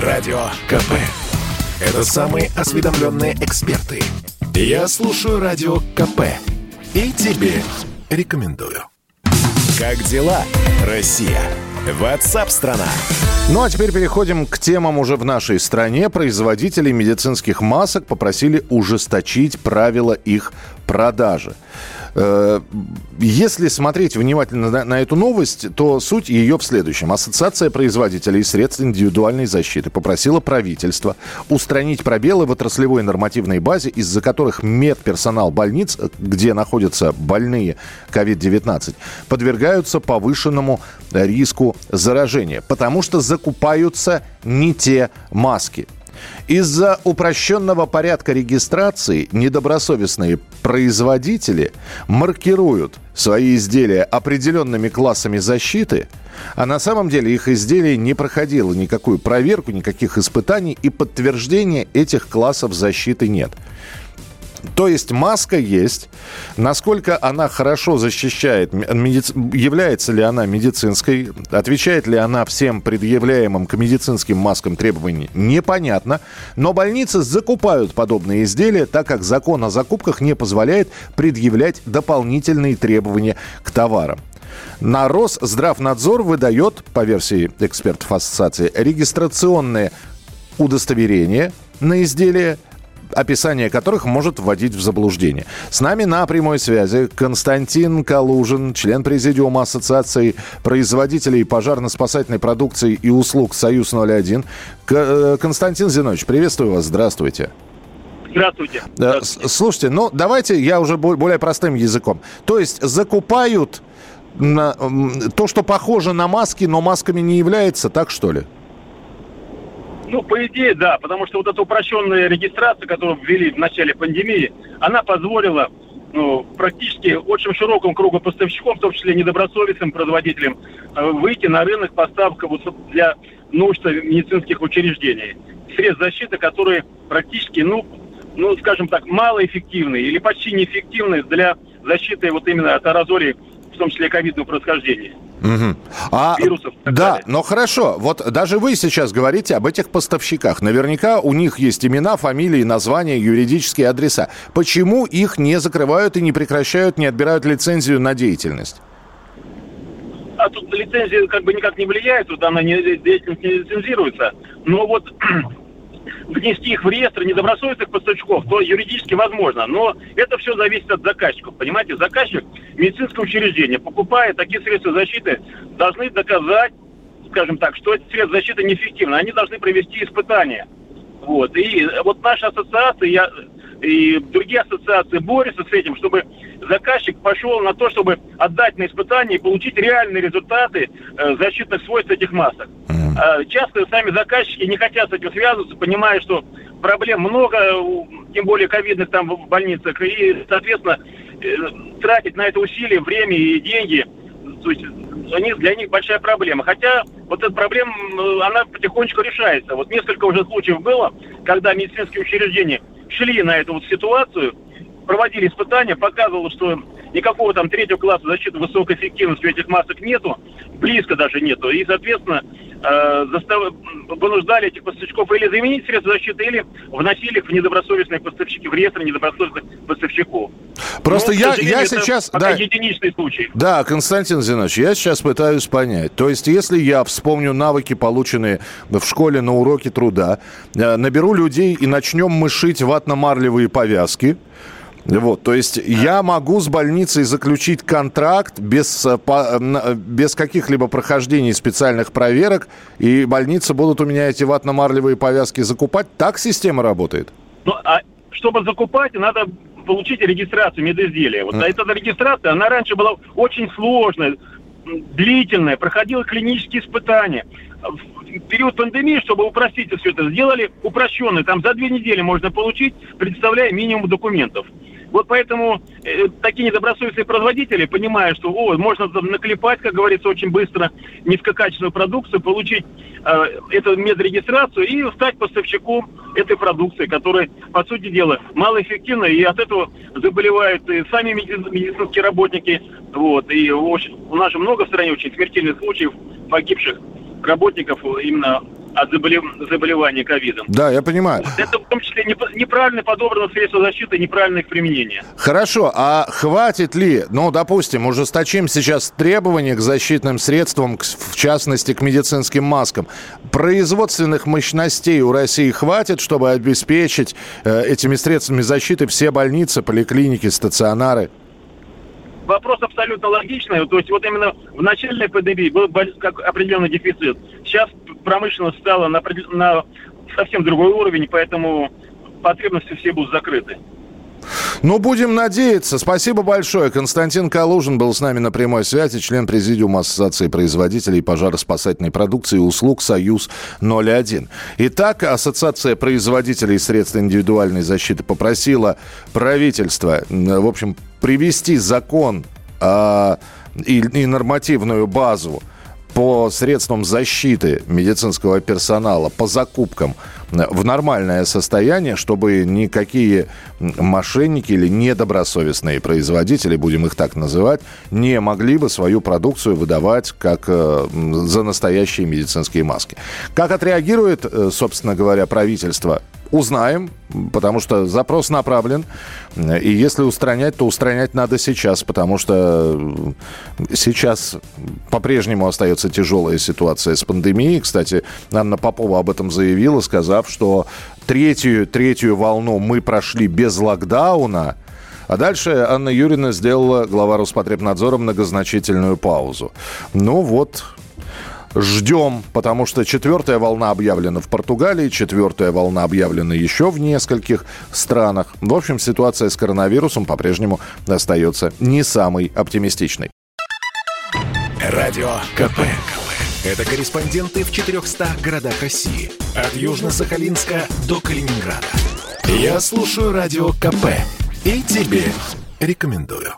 Радио КП. Это самые осведомленные эксперты. Я слушаю Радио КП. И тебе рекомендую. Как дела, Россия? Ватсап-страна! Ну а теперь переходим к темам уже в нашей стране. Производители медицинских масок попросили ужесточить правила их продажи. Э, если смотреть внимательно на, на эту новость, то суть ее в следующем. Ассоциация производителей средств индивидуальной защиты попросила правительство устранить пробелы в отраслевой нормативной базе, из-за которых медперсонал больниц, где находятся больные COVID-19, подвергаются повышенному риску заражения, потому что закупаются не те маски. Из-за упрощенного порядка регистрации недобросовестные производители маркируют свои изделия определенными классами защиты, а на самом деле их изделие не проходило никакую проверку, никаких испытаний и подтверждения этих классов защиты нет. То есть маска есть. Насколько она хорошо защищает, является ли она медицинской, отвечает ли она всем предъявляемым к медицинским маскам требованиям, непонятно. Но больницы закупают подобные изделия, так как закон о закупках не позволяет предъявлять дополнительные требования к товарам. На Росздравнадзор выдает, по версии экспертов ассоциации, регистрационные удостоверения на изделия описание которых может вводить в заблуждение. С нами на прямой связи Константин Калужин, член Президиума Ассоциации производителей пожарно-спасательной продукции и услуг «Союз-01». Э, Константин Зинович, приветствую вас, здравствуйте. Здравствуйте. Э, здравствуйте. Слушайте, ну давайте я уже более простым языком. То есть закупают на, то, что похоже на маски, но масками не является, так что ли? Ну, по идее, да, потому что вот эта упрощенная регистрация, которую ввели в начале пандемии, она позволила ну, практически очень широкому кругу поставщиков, в том числе недобросовестным производителям, э, выйти на рынок поставка вот для нужд медицинских учреждений. Средств защиты, которые практически, ну, ну, скажем так, малоэффективны или почти неэффективны для защиты вот именно от аэрозолей, в том числе ковидного происхождения. Угу. А, вирусов. Да, далее. но хорошо. Вот даже вы сейчас говорите об этих поставщиках. Наверняка у них есть имена, фамилии, названия, юридические адреса. Почему их не закрывают и не прекращают, не отбирают лицензию на деятельность? А тут лицензия как бы никак не влияет, тут она не, деятельность не лицензируется. Но вот внести их в реестр недобросовестных поставщиков, то юридически возможно. Но это все зависит от заказчиков. Понимаете, заказчик, медицинское учреждение, покупая такие средства защиты, должны доказать, скажем так, что эти средства защиты неэффективны. Они должны провести испытания. Вот. И вот наша ассоциация, я, и другие ассоциации борются с этим, чтобы заказчик пошел на то, чтобы отдать на испытание и получить реальные результаты э, защитных свойств этих масок. Mm-hmm. Часто сами заказчики не хотят с этим связываться, понимая, что проблем много, тем более ковидных там в больницах, и, соответственно, э, тратить на это усилия, время и деньги, то есть для них большая проблема. Хотя вот эта проблема, э, она потихонечку решается. Вот несколько уже случаев было, когда медицинские учреждения шли на эту вот ситуацию, проводили испытания, показывало, что никакого там третьего класса защиты высокой эффективности у этих масок нету, близко даже нету. И, соответственно, э, застав... вынуждали этих поставщиков или заменить средства защиты, или вносили их в недобросовестные поставщики, в реестр недобросовестных поставщиков. Просто ну, я, я сейчас... Да, единичный случай. Да, Константин Зинович, я сейчас пытаюсь понять. То есть, если я вспомню навыки, полученные в школе на уроке труда, э, наберу людей и начнем мы шить ватно-марлевые повязки, вот, то есть я могу с больницей заключить контракт без, э, э, без каких-либо прохождений специальных проверок, и больницы будут у меня эти ватно-марлевые повязки закупать. Так система работает? Ну, а чтобы закупать, надо получить регистрацию медизделия. Вот mm. эта регистрация, она раньше была очень сложная, длительная, проходила клинические испытания. В период пандемии, чтобы упростить все это, сделали упрощенный. Там за две недели можно получить, представляя минимум документов. Вот поэтому э, такие недобросовестные производители, понимая, что о, можно наклепать, как говорится, очень быстро низкокачественную продукцию, получить э, эту медрегистрацию и стать поставщиком этой продукции, которая, по сути дела, малоэффективна, и от этого заболевают и сами медицинские работники. Вот, и очень, у нас же много в стране очень смертельных случаев погибших работников именно от заболев... заболевания ковидом. Да, я понимаю. Это в том числе неправильно подобрано средства защиты, неправильное их применение. Хорошо, а хватит ли, ну, допустим, ужесточим сейчас требования к защитным средствам, в частности, к медицинским маскам. Производственных мощностей у России хватит, чтобы обеспечить э, этими средствами защиты все больницы, поликлиники, стационары? вопрос абсолютно логичный. То есть вот именно в начальной пандемии был как определенный дефицит. Сейчас промышленность стала на, на совсем другой уровень, поэтому потребности все будут закрыты. Ну, будем надеяться. Спасибо большое. Константин Калужин был с нами на прямой связи, член Президиума Ассоциации производителей пожароспасательной продукции и услуг «Союз-01». Итак, Ассоциация производителей средств индивидуальной защиты попросила правительство, в общем, привести закон э, и, и нормативную базу по средствам защиты медицинского персонала, по закупкам в нормальное состояние, чтобы никакие мошенники или недобросовестные производители, будем их так называть, не могли бы свою продукцию выдавать как э, за настоящие медицинские маски. Как отреагирует, э, собственно говоря, правительство Узнаем, потому что запрос направлен. И если устранять, то устранять надо сейчас, потому что сейчас по-прежнему остается тяжелая ситуация с пандемией. Кстати, Анна Попова об этом заявила, сказав, что третью, третью волну мы прошли без локдауна. А дальше Анна Юрьевна сделала, глава Роспотребнадзора, многозначительную паузу. Ну вот, ждем, потому что четвертая волна объявлена в Португалии, четвертая волна объявлена еще в нескольких странах. В общем, ситуация с коронавирусом по-прежнему остается не самой оптимистичной. Радио КП. Это корреспонденты в 400 городах России. От Южно-Сахалинска до Калининграда. Я слушаю Радио КП и тебе рекомендую.